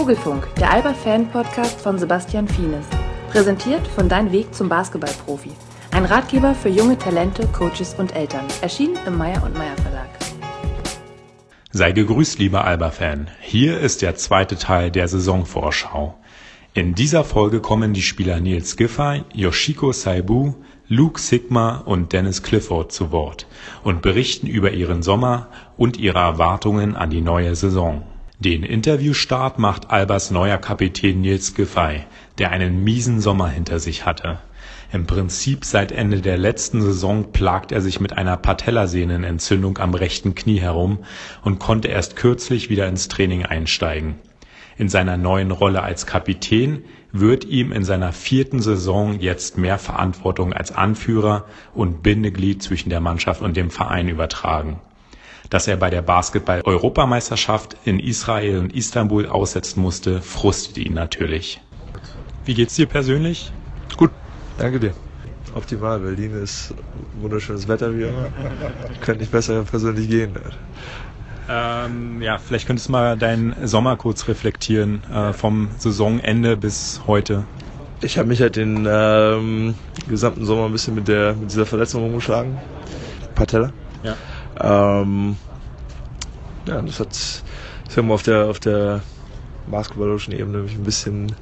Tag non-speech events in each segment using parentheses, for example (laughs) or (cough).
Vogelfunk, der Alba-Fan-Podcast von Sebastian Fienes. Präsentiert von Dein Weg zum Basketballprofi. Ein Ratgeber für junge Talente, Coaches und Eltern. Erschienen im Meyer und Meyer Verlag. Sei gegrüßt, lieber Alba-Fan. Hier ist der zweite Teil der Saisonvorschau. In dieser Folge kommen die Spieler Nils Giffey, Yoshiko Saibu, Luke Sigma und Dennis Clifford zu Wort und berichten über ihren Sommer und ihre Erwartungen an die neue Saison. Den Interviewstart macht Albers neuer Kapitän Nils Giffey, der einen miesen Sommer hinter sich hatte. Im Prinzip seit Ende der letzten Saison plagt er sich mit einer Patellasehnenentzündung am rechten Knie herum und konnte erst kürzlich wieder ins Training einsteigen. In seiner neuen Rolle als Kapitän wird ihm in seiner vierten Saison jetzt mehr Verantwortung als Anführer und Bindeglied zwischen der Mannschaft und dem Verein übertragen dass er bei der Basketball-Europameisterschaft in Israel und Istanbul aussetzen musste, frustet ihn natürlich. Wie geht's dir persönlich? Gut, danke dir. Optimal, Berlin ist wunderschönes Wetter wie immer. Könnte nicht besser persönlich gehen. Ähm, ja, vielleicht könntest du mal deinen Sommer kurz reflektieren, äh, vom Saisonende bis heute. Ich habe mich halt den ähm, gesamten Sommer ein bisschen mit, der, mit dieser Verletzung rumgeschlagen. Patella. Ja. Ähm, ja, das hat ich sag mal, auf der, auf der basketballischen Ebene mich ein bisschen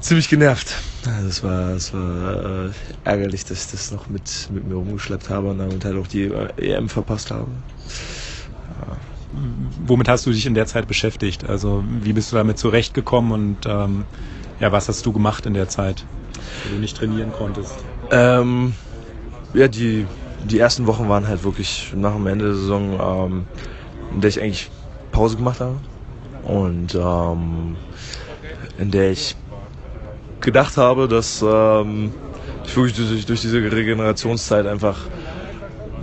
ziemlich genervt. Das war, das war äh, ärgerlich, dass ich das noch mit, mit mir rumgeschleppt habe und damit halt auch die äh, EM verpasst habe. Ja. Womit hast du dich in der Zeit beschäftigt? Also wie bist du damit zurechtgekommen und ähm, ja, was hast du gemacht in der Zeit, wo du nicht trainieren konntest? Ähm, ja, die die ersten Wochen waren halt wirklich nach dem Ende der Saison, ähm, in der ich eigentlich Pause gemacht habe und ähm, in der ich gedacht habe, dass ähm, ich wirklich durch, durch diese Regenerationszeit einfach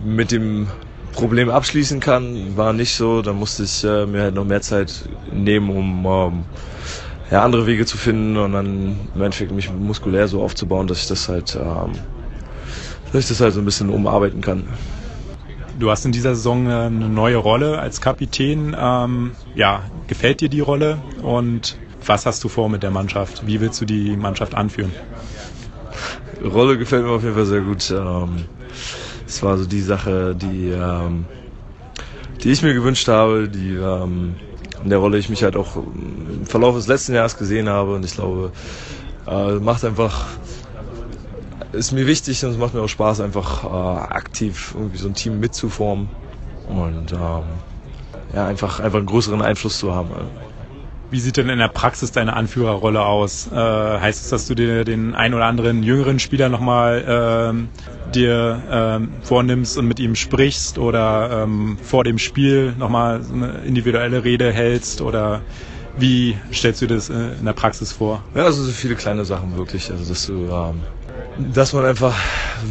mit dem Problem abschließen kann. War nicht so, dann musste ich äh, mir halt noch mehr Zeit nehmen, um ähm, ja, andere Wege zu finden und dann im Endeffekt mich muskulär so aufzubauen, dass ich das halt ähm, dass ich das halt so ein bisschen umarbeiten kann. Du hast in dieser Saison äh, eine neue Rolle als Kapitän. Ähm, ja, gefällt dir die Rolle und was hast du vor mit der Mannschaft? Wie willst du die Mannschaft anführen? Die Rolle gefällt mir auf jeden Fall sehr gut. Ähm, es war so die Sache, die, ähm, die ich mir gewünscht habe, die ähm, in der Rolle ich mich halt auch im Verlauf des letzten Jahres gesehen habe und ich glaube, äh, macht einfach ist mir wichtig und es macht mir auch Spaß, einfach äh, aktiv irgendwie so ein Team mitzuformen und ähm, ja, einfach, einfach einen größeren Einfluss zu haben. Wie sieht denn in der Praxis deine Anführerrolle aus? Äh, heißt es, dass du dir den ein oder anderen jüngeren Spieler nochmal ähm, dir ähm, vornimmst und mit ihm sprichst oder ähm, vor dem Spiel nochmal eine individuelle Rede hältst oder wie stellst du das äh, in der Praxis vor? Ja, also so viele kleine Sachen wirklich. Also dass du ähm, dass man einfach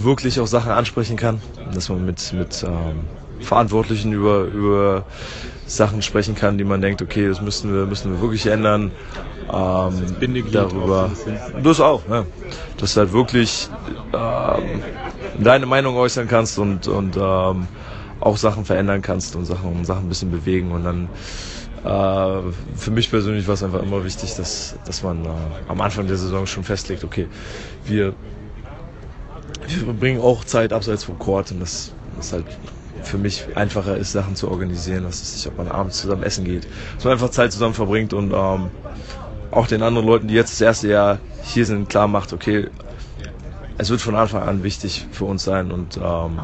wirklich auch Sachen ansprechen kann, dass man mit, mit ähm, Verantwortlichen über, über Sachen sprechen kann, die man denkt, okay, das müssen wir, müssen wir wirklich ändern. Ähm, darüber. Das auch, ja. Dass du halt wirklich ähm, deine Meinung äußern kannst und, und ähm, auch Sachen verändern kannst und Sachen, Sachen ein bisschen bewegen und dann äh, für mich persönlich war es einfach immer wichtig, dass, dass man äh, am Anfang der Saison schon festlegt, okay, wir wir verbringen auch Zeit abseits vom Court und das ist halt für mich einfacher ist, Sachen zu organisieren, was ist nicht, ob man abends zusammen essen geht, dass man einfach Zeit zusammen verbringt und ähm, auch den anderen Leuten, die jetzt das erste Jahr hier sind, klar macht, okay, es wird von Anfang an wichtig für uns sein und ähm,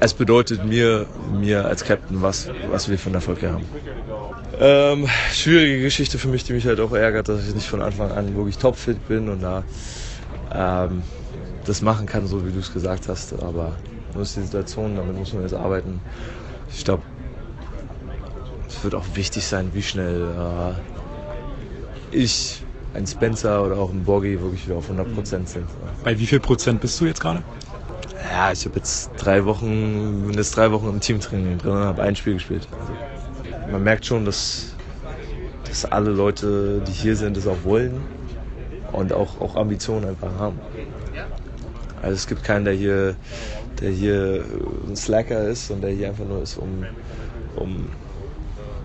es bedeutet mir, mir als Captain, was, was wir von Erfolg haben. Ähm, schwierige Geschichte für mich, die mich halt auch ärgert, dass ich nicht von Anfang an wirklich topfit bin und da ähm, das machen kann, so wie du es gesagt hast. Aber das ist die Situation, damit muss man jetzt arbeiten. Ich glaube, es wird auch wichtig sein, wie schnell äh, ich, ein Spencer oder auch ein Boggy wirklich wieder auf 100 Prozent sind. Bei wie viel Prozent bist du jetzt gerade? Ja, ich habe jetzt drei Wochen, bin jetzt drei Wochen im Teamtraining drin und habe ein Spiel gespielt. Also, man merkt schon, dass, dass alle Leute, die hier sind, das auch wollen und auch, auch Ambitionen einfach haben. Also es gibt keinen, der hier, der hier ein Slacker ist und der hier einfach nur ist, um, um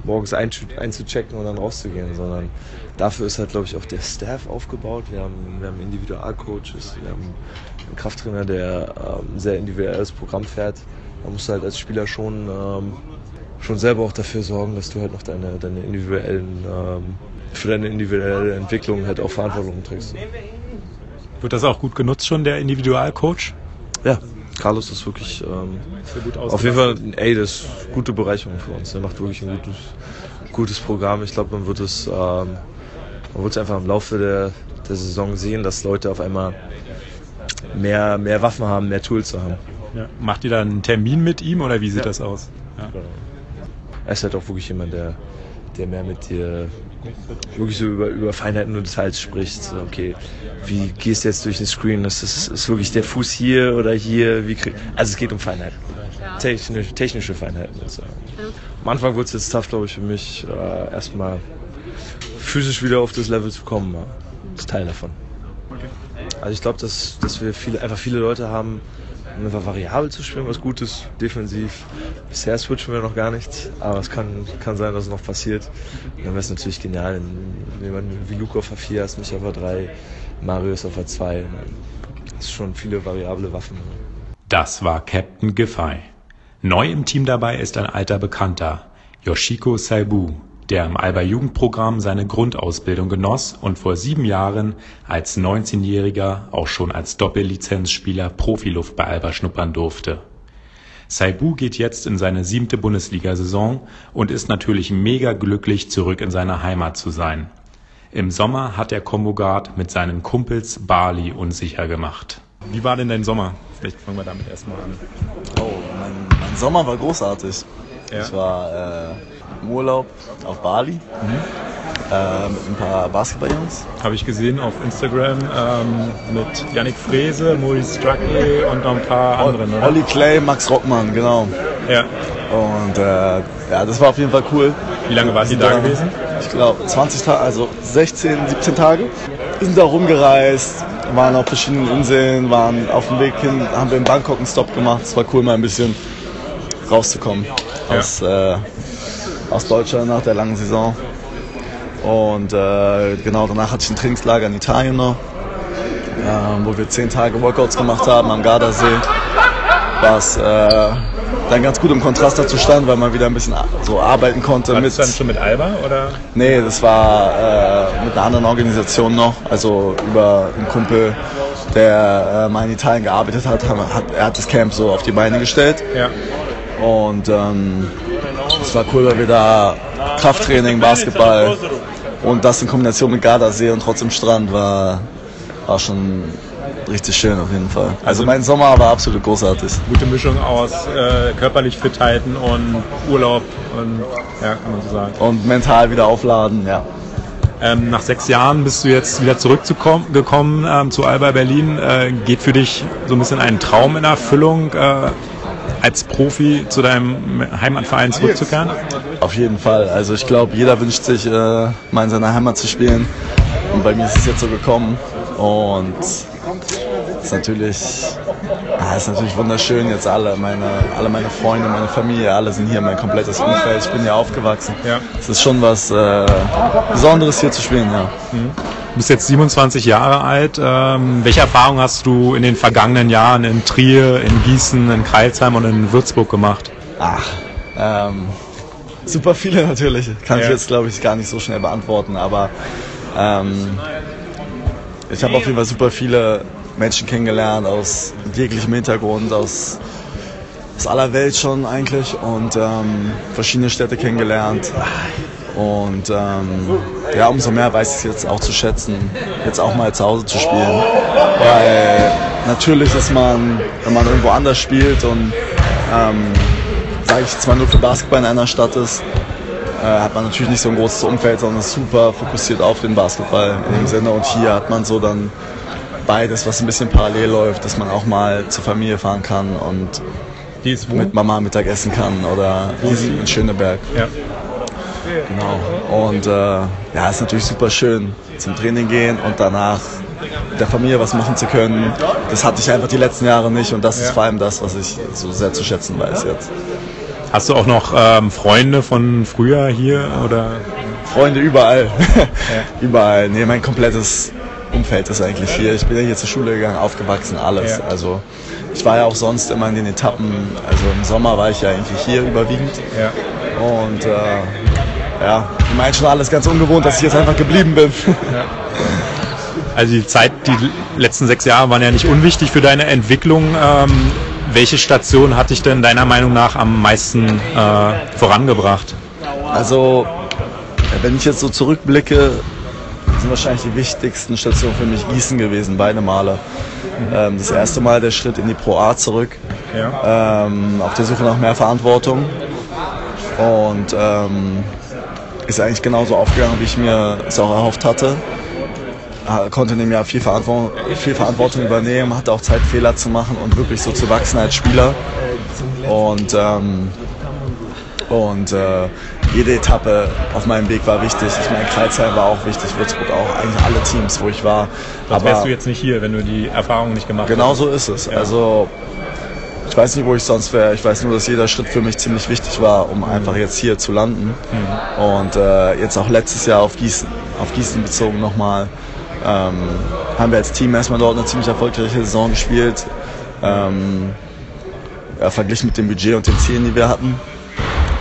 morgens einzuchecken und dann rauszugehen, sondern dafür ist halt, glaube ich, auch der Staff aufgebaut. Wir haben, wir haben Individualcoaches, wir haben einen Krafttrainer, der ähm, sehr individuelles Programm fährt. Da musst du halt als Spieler schon, ähm, schon selber auch dafür sorgen, dass du halt noch deine, deine individuellen, ähm, für deine individuelle Entwicklung halt auch Verantwortung trägst. Wird das auch gut genutzt schon, der Individualcoach? Ja, Carlos ist wirklich ähm, auf jeden Fall, ey, das ist eine gute Bereicherung für uns. Er macht wirklich ein gutes, gutes Programm. Ich glaube, man wird es, ähm, man wird es einfach im Laufe der, der Saison sehen, dass Leute auf einmal mehr, mehr Waffen haben, mehr Tools haben. Ja. Macht ihr da einen Termin mit ihm oder wie sieht ja. das aus? Ja. Er ist halt auch wirklich jemand, der, der mehr mit dir wirklich so über, über Feinheiten und Details spricht. So, okay, wie gehst du jetzt durch den Screen? Ist, das, ist wirklich der Fuß hier oder hier? Wie krieg, also es geht um Feinheiten. Technisch, technische Feinheiten. Also. Am Anfang wurde es jetzt tough, glaube ich, für mich, äh, erstmal physisch wieder auf das Level zu kommen. Das ist Teil davon. Also ich glaube, dass, dass wir viele, einfach viele Leute haben, um einfach variabel zu spielen, was gut ist, defensiv. Bisher switchen wir noch gar nicht, aber es kann, kann sein, dass es noch passiert. dann wäre es natürlich genial, wenn jemand wie Luke auf A4 hast, mich auf A3, Marius auf A2. Das ist schon viele variable Waffen. Das war Captain Giffey. Neu im Team dabei ist ein alter Bekannter, Yoshiko Saibu, der im Alba-Jugendprogramm seine Grundausbildung genoss und vor sieben Jahren als 19-Jähriger auch schon als Doppellizenzspieler Profiluft bei Alba schnuppern durfte. Saibu geht jetzt in seine siebte Bundesliga-Saison und ist natürlich mega glücklich, zurück in seiner Heimat zu sein. Im Sommer hat der Kombogard mit seinen Kumpels Bali unsicher gemacht. Wie war denn dein Sommer? Vielleicht fangen wir damit erstmal an. Oh, mein, mein Sommer war großartig. Ja. Ich war äh, im Urlaub auf Bali. Mhm. Äh, mit ein paar Basketballjungs. Habe ich gesehen auf Instagram ähm, mit Yannick Frese, Maurice Stracke und noch ein paar anderen. Oder? Olli Clay, Max Rockmann, genau. Ja. Und äh, ja, das war auf jeden Fall cool. Wie lange waren Sie da, da gewesen? Ich glaube 20 Tage, also 16, 17 Tage. Wir sind da rumgereist, waren auf verschiedenen Inseln, waren auf dem Weg hin, haben wir in Bangkok einen Stop gemacht. Es war cool, mal ein bisschen rauszukommen ja. aus, äh, aus Deutschland nach der langen Saison. Und äh, genau danach hatte ich ein Trainingslager in Italien noch, äh, wo wir zehn Tage Workouts gemacht haben am Gardasee. Was äh, dann ganz gut im Kontrast dazu stand, weil man wieder ein bisschen so arbeiten konnte. War das dann schon mit Alba oder? Nee, das war äh, mit einer anderen Organisation noch, also über einen Kumpel, der äh, mal in Italien gearbeitet hat, hat, er hat das Camp so auf die Beine gestellt. Ja. Und ähm, es war cool, weil wir da Krafttraining, Basketball und das in Kombination mit Gardasee und trotzdem Strand war, war schon richtig schön auf jeden Fall. Also, mein Sommer war absolut großartig. Gute Mischung aus äh, körperlich fit halten und Urlaub und ja, kann man so sagen. Und mental wieder aufladen, ja. Ähm, nach sechs Jahren bist du jetzt wieder zurückgekommen ähm, zu Alba Berlin. Äh, geht für dich so ein bisschen ein Traum in Erfüllung? Äh, als Profi zu deinem Heimatverein zurückzukehren? Auf jeden Fall. Also ich glaube, jeder wünscht sich, äh, mal in seiner Heimat zu spielen. Und bei mir ist es jetzt so gekommen. Und es ist natürlich, ah, ist natürlich wunderschön. Jetzt alle meine, alle meine Freunde, meine Familie, alle sind hier, mein komplettes Umfeld. Ich bin hier aufgewachsen. Ja. Es ist schon was äh, Besonderes hier zu spielen, ja. Mhm. Du bist jetzt 27 Jahre alt. Ähm, welche Erfahrungen hast du in den vergangenen Jahren in Trier, in Gießen, in Kreilsheim und in Würzburg gemacht? Ach, ähm, super viele natürlich. Kann ja. ich jetzt, glaube ich, gar nicht so schnell beantworten. Aber ähm, ich habe auf jeden Fall super viele Menschen kennengelernt aus jeglichem Hintergrund, aus, aus aller Welt schon eigentlich und ähm, verschiedene Städte kennengelernt. Und ähm, ja, umso mehr weiß ich es jetzt auch zu schätzen, jetzt auch mal zu Hause zu spielen. Weil natürlich ist man, wenn man irgendwo anders spielt und ähm, sage ich zwar nur für Basketball in einer Stadt ist, äh, hat man natürlich nicht so ein großes Umfeld, sondern ist super fokussiert auf den Basketball in dem Sinne. Und hier hat man so dann beides, was ein bisschen parallel läuft, dass man auch mal zur Familie fahren kann und mit Mama Mittag essen kann oder in Schöneberg. Ja. Genau. Und äh, ja, ist natürlich super schön zum Training gehen und danach mit der Familie was machen zu können. Das hatte ich einfach die letzten Jahre nicht und das ist vor allem das, was ich so sehr zu schätzen weiß jetzt. Hast du auch noch ähm, Freunde von früher hier oder? Freunde überall. (laughs) Überall. Nee, mein komplettes Umfeld ist eigentlich hier. Ich bin ja hier zur Schule gegangen, aufgewachsen, alles. Ja. Also ich war ja auch sonst immer in den Etappen. Also im Sommer war ich ja eigentlich hier überwiegend. Ja. Und äh, ja, ich meine schon alles ganz ungewohnt, dass ich jetzt einfach geblieben bin. Ja. (laughs) Also die Zeit, die letzten sechs Jahre waren ja nicht unwichtig für deine Entwicklung. Ähm, welche Station hat dich denn deiner Meinung nach am meisten äh, vorangebracht? Also, wenn ich jetzt so zurückblicke, sind wahrscheinlich die wichtigsten Stationen für mich Gießen gewesen, beide Male. Mhm. Ähm, das erste Mal der Schritt in die Pro A zurück, ja. ähm, auf der Suche nach mehr Verantwortung. Und ähm, ist eigentlich genauso aufgegangen, wie ich mir es auch erhofft hatte konnte in dem Jahr viel Verantwortung, viel Verantwortung übernehmen, hatte auch Zeit, Fehler zu machen und wirklich so zu wachsen als Spieler. Und, ähm, und äh, jede Etappe auf meinem Weg war wichtig. Ich meine, Kreuzheim war auch wichtig, Würzburg auch, eigentlich alle Teams, wo ich war. Was wärst du jetzt nicht hier, wenn du die Erfahrung nicht gemacht genau hättest? Genau so ist es. Ja. Also ich weiß nicht, wo ich sonst wäre. Ich weiß nur, dass jeder Schritt für mich ziemlich wichtig war, um einfach jetzt hier zu landen. Mhm. Und äh, jetzt auch letztes Jahr auf Gießen, auf Gießen bezogen nochmal ähm, haben wir als Team erstmal dort eine ziemlich erfolgreiche Saison gespielt. Ähm, ja, verglichen mit dem Budget und den Zielen, die wir hatten.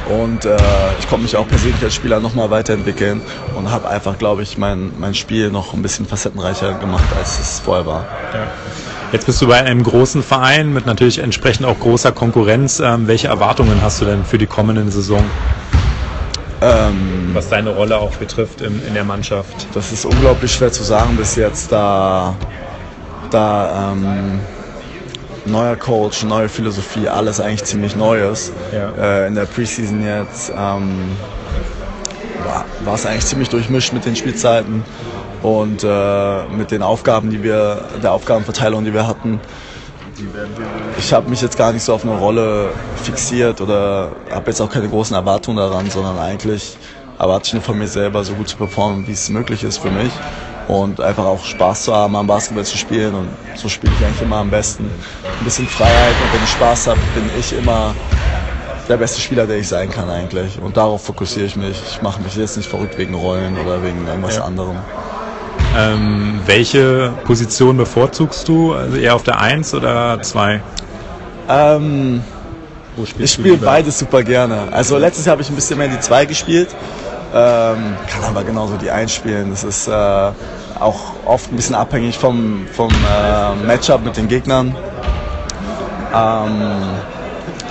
Und äh, ich konnte mich auch persönlich als Spieler nochmal weiterentwickeln und habe einfach, glaube ich, mein, mein Spiel noch ein bisschen facettenreicher gemacht, als es vorher war. Ja. Jetzt bist du bei einem großen Verein mit natürlich entsprechend auch großer Konkurrenz. Ähm, welche Erwartungen hast du denn für die kommende Saison? Ähm, Was deine Rolle auch betrifft in, in der Mannschaft? Das ist unglaublich schwer zu sagen bis jetzt, da, da ähm, neuer Coach, neue Philosophie, alles eigentlich ziemlich Neues. Ja. Äh, in der Preseason jetzt ähm, war es eigentlich ziemlich durchmischt mit den Spielzeiten und äh, mit den Aufgaben, die wir, der Aufgabenverteilung, die wir hatten. Ich habe mich jetzt gar nicht so auf eine Rolle fixiert oder habe jetzt auch keine großen Erwartungen daran, sondern eigentlich erwarte ich nur von mir selber, so gut zu performen, wie es möglich ist für mich. Und einfach auch Spaß zu haben, am Basketball zu spielen. Und so spiele ich eigentlich immer am besten. Ein bisschen Freiheit und wenn ich Spaß habe, bin ich immer der beste Spieler, der ich sein kann eigentlich. Und darauf fokussiere ich mich. Ich mache mich jetzt nicht verrückt wegen Rollen oder wegen irgendwas ja. anderem. Ähm, welche Position bevorzugst du? Also eher auf der 1 oder 2? Ähm, ich spiele beides super gerne. Also letztes Jahr habe ich ein bisschen mehr die 2 gespielt. Ähm, kann aber genauso die 1 spielen. Das ist äh, auch oft ein bisschen abhängig vom, vom äh, Matchup mit den Gegnern. Ähm,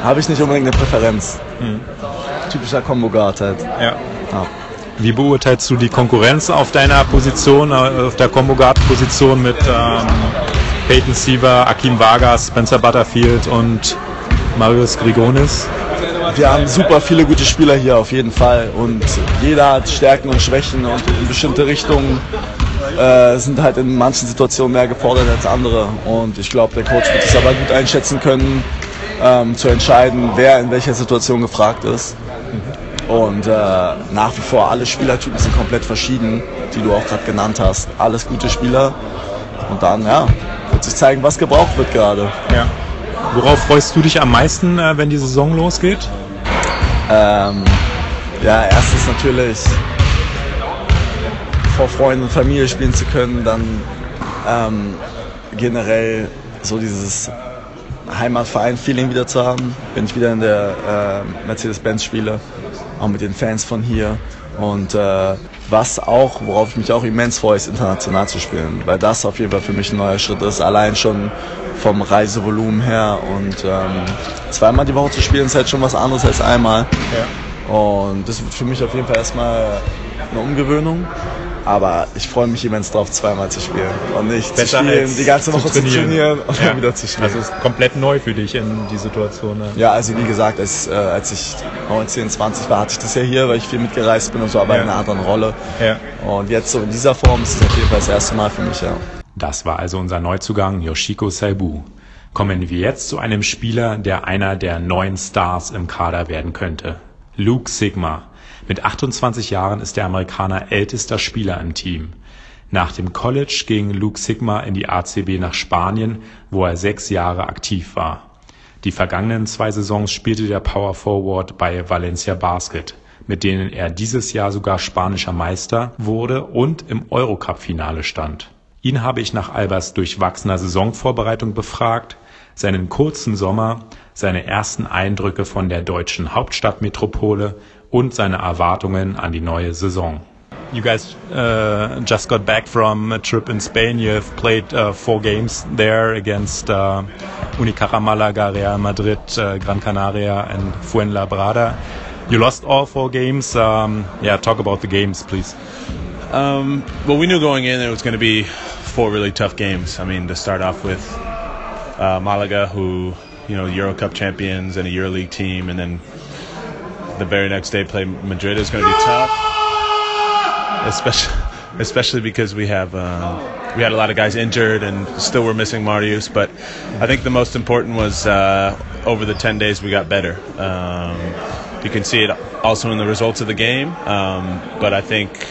habe ich nicht unbedingt eine Präferenz. Hm. Typischer Combo-Guard halt. Ja. ja. Wie beurteilst du die Konkurrenz auf deiner Position, äh, auf der Combo Guard Position mit ähm, Peyton Siever, Akim Vargas, Spencer Butterfield und Marius Grigonis? Wir haben super viele gute Spieler hier auf jeden Fall und jeder hat Stärken und Schwächen und in bestimmte Richtungen äh, sind halt in manchen Situationen mehr gefordert als andere und ich glaube, der Coach wird es aber gut einschätzen können, ähm, zu entscheiden, wer in welcher Situation gefragt ist. Und äh, nach wie vor alle Spielertypen sind komplett verschieden, die du auch gerade genannt hast. Alles gute Spieler. Und dann, ja, wird sich zeigen, was gebraucht wird gerade. Ja. Worauf freust du dich am meisten, äh, wenn die Saison losgeht? Ähm, ja, erstens natürlich vor Freunden und Familie spielen zu können, dann ähm, generell so dieses Heimatverein-Feeling wieder zu haben, wenn ich wieder in der äh, Mercedes-Benz spiele auch mit den Fans von hier. Und äh, was auch, worauf ich mich auch immens freue, ist international zu spielen, weil das auf jeden Fall für mich ein neuer Schritt ist. Allein schon vom Reisevolumen her und ähm, zweimal die Woche zu spielen ist halt schon was anderes als einmal. Ja. Und das wird für mich auf jeden Fall erstmal eine Umgewöhnung. Aber ich freue mich immens drauf, zweimal zu spielen und nicht Besser zu spielen, die ganze Woche zu trainieren, zu trainieren und ja. dann wieder zu spielen. Also es ist komplett neu für dich in die Situation. Ne? Ja, also wie gesagt, als, äh, als ich 19, 20 war, hatte ich das ja hier, weil ich viel mitgereist bin und so, aber ja. in einer anderen Rolle. Ja. Und jetzt so in dieser Form ist es auf jeden Fall das erste Mal für mich, ja. Das war also unser Neuzugang Yoshiko Saibu. Kommen wir jetzt zu einem Spieler, der einer der neuen Stars im Kader werden könnte. Luke Sigma. Mit 28 Jahren ist der Amerikaner ältester Spieler im Team. Nach dem College ging Luke Sigma in die ACB nach Spanien, wo er sechs Jahre aktiv war. Die vergangenen zwei Saisons spielte der Power Forward bei Valencia Basket, mit denen er dieses Jahr sogar spanischer Meister wurde und im Eurocup-Finale stand. Ihn habe ich nach Albers durchwachsener Saisonvorbereitung befragt, seinen kurzen Sommer, seine ersten Eindrücke von der deutschen Hauptstadtmetropole und seine Erwartungen an die neue Saison. You guys uh, just got back from a trip in Spain. You have played uh, four games there against uh, Unicaja Malaga, Real Madrid, uh, Gran Canaria, and Fuenlabrada. You lost all four games. Um, yeah, talk about the games, please. Um, well, we knew going in it was going to be four really tough games. I mean, to start off with uh, Malaga, who you know Euro Cup champions and a EuroLeague team, and then the very next day play Madrid is going to be tough especially (laughs) especially because we have uh, we had a lot of guys injured and still we're missing Marius. But I think the most important was uh, over the ten days we got better. Um, you can see it also in the results of the game. Um, but I think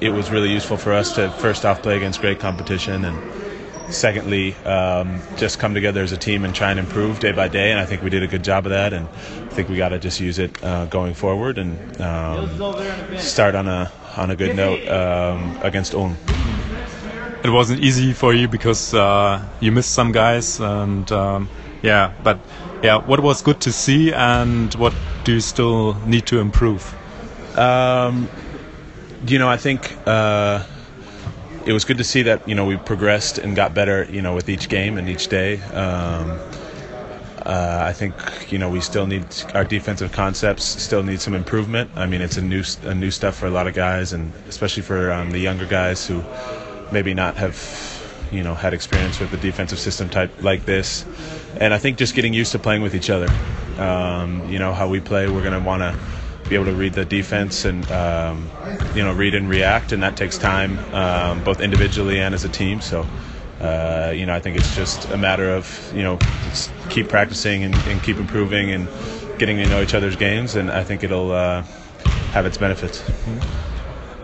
it was really useful for us to first off play against great competition and secondly, um, just come together as a team and try and improve day by day. And I think we did a good job of that. And I think we got to just use it uh, going forward and um, start on a on a good note um, against Ulm. It wasn't easy for you because uh, you missed some guys, and um, yeah, but yeah, what was good to see, and what do you still need to improve? Um, you know, I think uh, it was good to see that you know we progressed and got better, you know, with each game and each day. Um, uh, I think you know we still need our defensive concepts still need some improvement. I mean, it's a new a new stuff for a lot of guys, and especially for um, the younger guys who maybe not have you know had experience with the defensive system type like this. And I think just getting used to playing with each other. Um, you know how we play. We're going to want to be able to read the defense and um, you know read and react, and that takes time, um, both individually and as a team. So uh, you know, I think it's just a matter of you know keep practicing and, and, keep improving and getting to know each other's games, and I think it'll uh, have its benefits.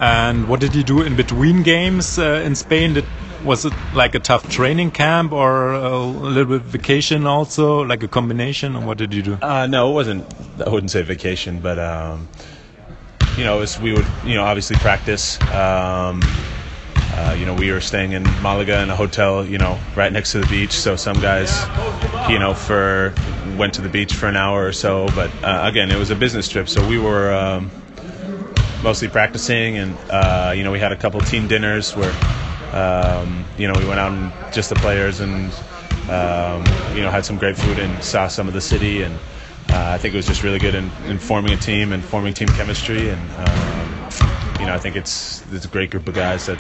And what did you do in between games uh, in Spain? Did, was it like a tough training camp or a little bit vacation also, like a combination? Or what did you do? Uh, no, it wasn't. I wouldn't say vacation, but um, you know, was, we would you know obviously practice. Um, uh, you know, we were staying in Malaga in a hotel, you know, right next to the beach. So some guys, you know, for went to the beach for an hour or so. But uh, again, it was a business trip, so we were um, mostly practicing, and uh, you know, we had a couple team dinners where, um, you know, we went out and just the players and um, you know had some great food and saw some of the city, and uh, I think it was just really good in, in, forming a team and forming team chemistry, and um, you know, I think it's it's a great group of guys that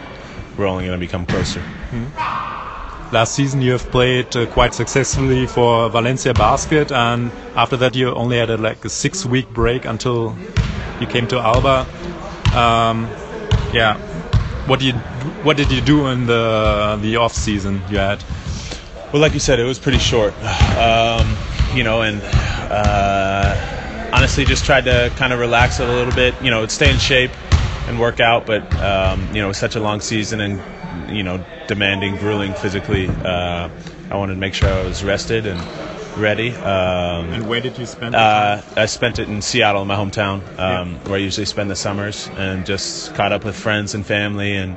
we're only going to become closer. Mm-hmm. Last season, you have played uh, quite successfully for Valencia Basket, and after that, you only had a, like a six-week break until you came to Alba. Um, yeah, what did you what did you do in the the off season you had? Well, like you said, it was pretty short. Um, you know, and uh, honestly, just tried to kind of relax it a little bit. You know, stay in shape and work out. But um, you know, such a long season and you know, demanding, grueling physically. Uh, I wanted to make sure I was rested and ready. Um, and where did you spend? Uh, I spent it in Seattle, my hometown, um, yeah. where I usually spend the summers, and just caught up with friends and family, and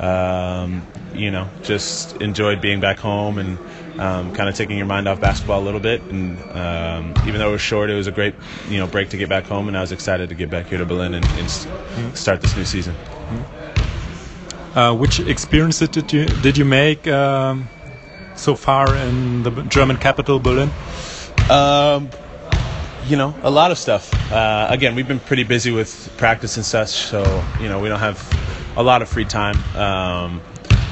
um, you know, just enjoyed being back home and um, kind of taking your mind off basketball a little bit. And um, even though it was short, it was a great you know break to get back home, and I was excited to get back here to Berlin and, and mm-hmm. start this new season. Mm-hmm. Uh, which experiences did you did you make um, so far in the German capital, Berlin? Um, you know, a lot of stuff. Uh, again, we've been pretty busy with practice and such, so you know we don't have a lot of free time. Um,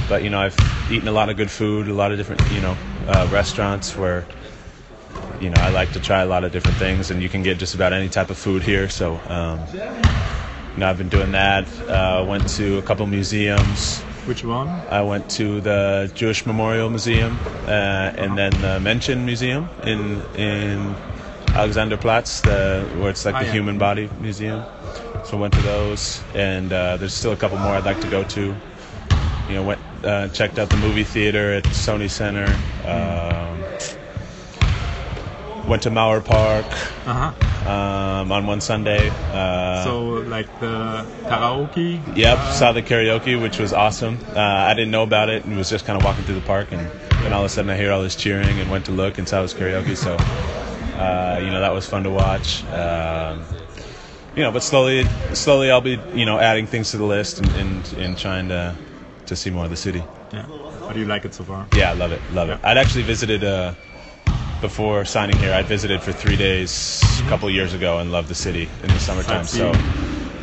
but you know, I've eaten a lot of good food, a lot of different you know uh, restaurants where you know I like to try a lot of different things, and you can get just about any type of food here. So um, you know, I've been doing that. Uh, went to a couple museums. Which one? I went to the Jewish Memorial Museum uh, and then the Mention Museum in in Alexanderplatz, the, where it's like oh, the human body museum. So I went to those, and uh, there's still a couple more I'd like to go to. You know, went uh, checked out the movie theater at Sony Center. Um, went to Mauer Park Uh-huh. Um, on one Sunday. Uh, So like the karaoke. Yep, saw the karaoke, which was awesome. Uh, I didn't know about it and was just kind of walking through the park, and then all of a sudden I hear all this cheering and went to look and saw it was karaoke. So, uh, you know, that was fun to watch. Um, you know, but slowly, slowly I'll be, you know, adding things to the list and, and, and trying to to see more of the city. Yeah. How do you like it so far? Yeah, I love it, love it. I'd actually visited uh, before signing here. I visited for three days a couple years ago and loved the city in the summertime. So,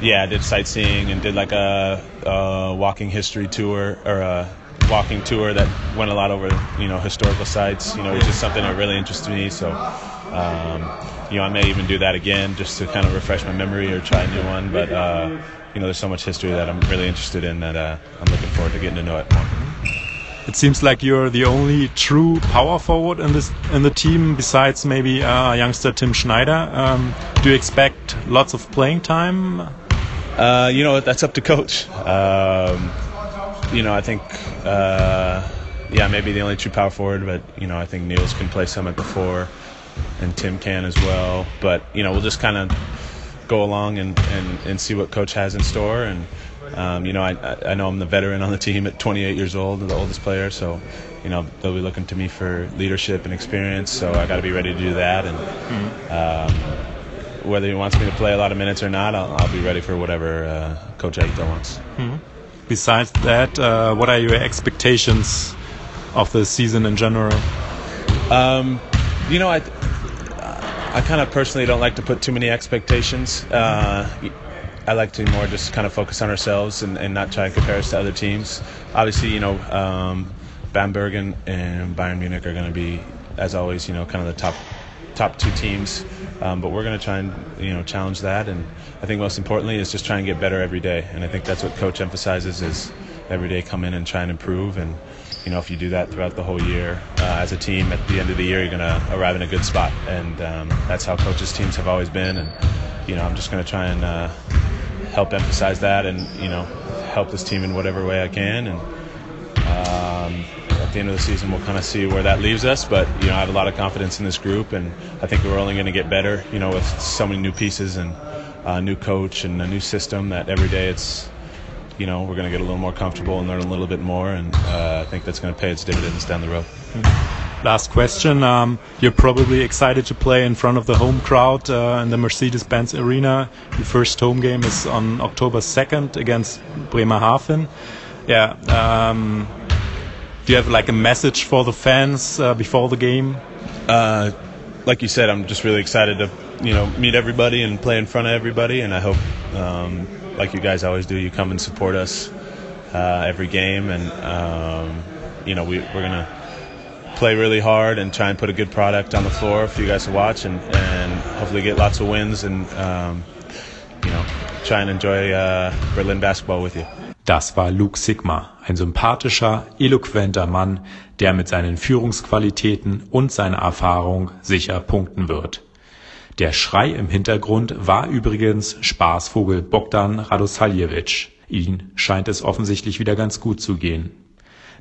yeah, I did sightseeing and did like a, a walking history tour or a walking tour that went a lot over you know historical sites. You know, which is something that really interested me. So. Um, you know, I may even do that again just to kind of refresh my memory or try a new one. But uh, you know, there's so much history that I'm really interested in that uh, I'm looking forward to getting to know it more. It seems like you're the only true power forward in this in the team, besides maybe uh, youngster Tim Schneider. Um, do you expect lots of playing time? Uh, you know, that's up to coach. Um, you know, I think, uh, yeah, maybe the only true power forward, but you know, I think Niels can play some at the four, and Tim can as well. But you know, we'll just kind of go along and, and, and see what coach has in store. And um, you know, I, I know I'm the veteran on the team at 28 years old, the oldest player. So, you know, they'll be looking to me for leadership and experience. So I got to be ready to do that. And um, whether he wants me to play a lot of minutes or not, I'll, I'll be ready for whatever uh, Coach Aita wants. Besides that, uh, what are your expectations of the season in general? Um, you know, I I kind of personally don't like to put too many expectations. Uh, I like to more just kind of focus on ourselves and, and not try and compare us to other teams. Obviously, you know, um, Bamberg and, and Bayern Munich are going to be, as always, you know, kind of the top top two teams. Um, but we're going to try and you know challenge that, and I think most importantly is just try and get better every day. And I think that's what coach emphasizes is every day come in and try and improve. And you know if you do that throughout the whole year uh, as a team, at the end of the year you're going to arrive in a good spot. And um, that's how coaches' teams have always been. And you know I'm just going to try and uh, help emphasize that, and you know help this team in whatever way I can. And um, at the end of the season, we'll kind of see where that leaves us. But you know, I have a lot of confidence in this group, and I think we're only going to get better. You know, with so many new pieces and a new coach and a new system, that every day it's you know we're going to get a little more comfortable and learn a little bit more, and uh, I think that's going to pay its dividends down the road. Last question. Um, you're probably excited to play in front of the home crowd uh, in the Mercedes-Benz Arena. Your first home game is on October 2nd against Bremerhaven. Yeah. Um, do you have like a message for the fans uh, before the game? Uh, like you said, I'm just really excited to you know meet everybody and play in front of everybody, and I hope, um, like you guys always do, you come and support us uh, every game, and um, you know we, we're gonna play really hard and try and put a good product on the floor for you guys to watch, and, and hopefully get lots of wins, and um, you know try and enjoy uh, Berlin basketball with you. Das war Luke Sigma, ein sympathischer, eloquenter Mann, der mit seinen Führungsqualitäten und seiner Erfahrung sicher punkten wird. Der Schrei im Hintergrund war übrigens Spaßvogel Bogdan Radosaljevic. Ihn scheint es offensichtlich wieder ganz gut zu gehen.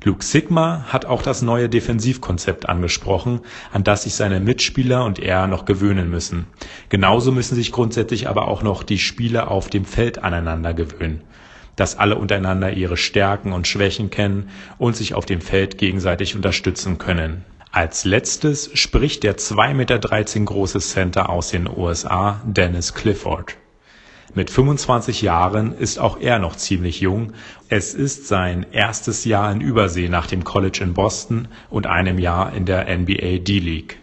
Luke Sigma hat auch das neue Defensivkonzept angesprochen, an das sich seine Mitspieler und er noch gewöhnen müssen. Genauso müssen sich grundsätzlich aber auch noch die Spieler auf dem Feld aneinander gewöhnen dass alle untereinander ihre Stärken und Schwächen kennen und sich auf dem Feld gegenseitig unterstützen können. Als letztes spricht der 2,13 Meter große Center aus den USA, Dennis Clifford. Mit 25 Jahren ist auch er noch ziemlich jung. Es ist sein erstes Jahr in Übersee nach dem College in Boston und einem Jahr in der NBA D-League.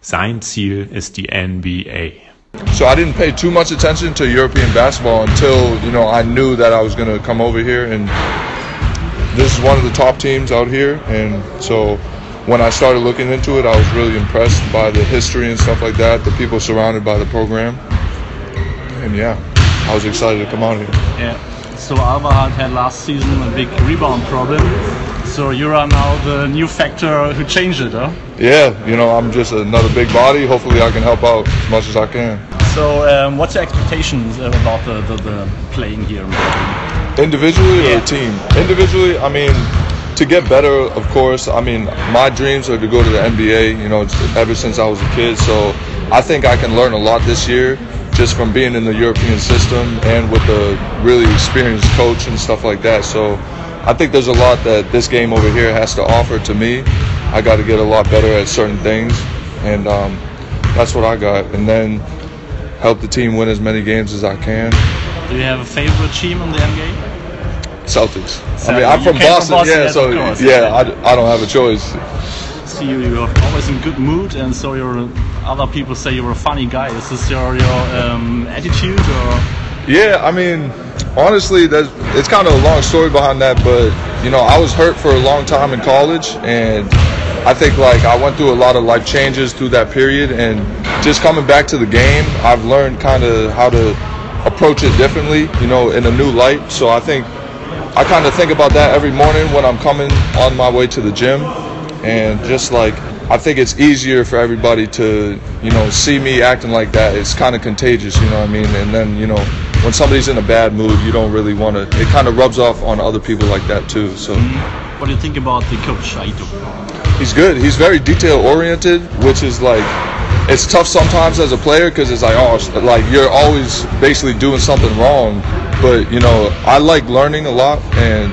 Sein Ziel ist die NBA. So I didn't pay too much attention to European basketball until you know I knew that I was going to come over here, and this is one of the top teams out here. And so when I started looking into it, I was really impressed by the history and stuff like that. The people surrounded by the program, and yeah, I was excited to come out here. Yeah. So Alba had had last season a big rebound problem. So you are now the new factor who changed it, huh? Yeah, you know I'm just another big body. Hopefully I can help out as much as I can. So um, what's your expectations uh, about the, the, the playing here? Individually Yeah. or team? Individually, I mean, to get better, of course. I mean, my dreams are to go to the NBA. You know, ever since I was a kid. So I think I can learn a lot this year just from being in the European system and with a really experienced coach and stuff like that. So I think there's a lot that this game over here has to offer to me. I got to get a lot better at certain things, and um, that's what I got. And then help the team win as many games as I can. Do you have a favorite team in the NBA? Celtics. So I mean, I'm from Boston, from Boston, yeah. So yeah, I, I don't have a choice. So you, you're always in good mood, and so you're. Other people say you're a funny guy. Is this your your um, attitude, or Yeah, I mean, honestly, that's it's kind of a long story behind that, but you know, I was hurt for a long time in college, and I think like I went through a lot of life changes through that period, and just coming back to the game, I've learned kind of how to approach it differently, you know, in a new light. So I think I kind of think about that every morning when I'm coming on my way to the gym, and just like I think it's easier for everybody to, you know, see me acting like that. It's kind of contagious, you know what I mean? And then, you know, when somebody's in a bad mood, you don't really want to. It kind of rubs off on other people like that too. So mm-hmm. what do you think about the coach Aito? he's good. He's very detail oriented, which is like it's tough sometimes as a player because it's like oh, like you're always basically doing something wrong. But you know, I like learning a lot and.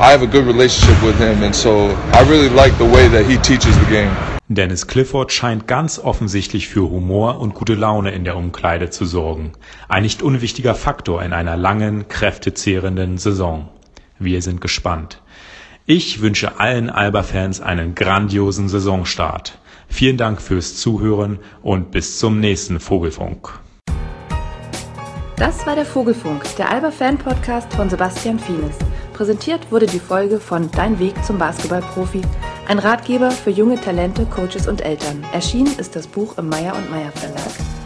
I have a good relationship with him, and so I really like the way that he teaches the game. Dennis Clifford scheint ganz offensichtlich für Humor und gute Laune in der Umkleide zu sorgen. Ein nicht unwichtiger Faktor in einer langen, kräftezehrenden Saison. Wir sind gespannt. Ich wünsche allen Alba-Fans einen grandiosen Saisonstart. Vielen Dank fürs Zuhören und bis zum nächsten Vogelfunk. Das war der Vogelfunk, der Alba Fan Podcast von Sebastian Fienes. Präsentiert wurde die Folge von Dein Weg zum Basketballprofi, ein Ratgeber für junge Talente, Coaches und Eltern. Erschienen ist das Buch im Meyer und Meyer Verlag.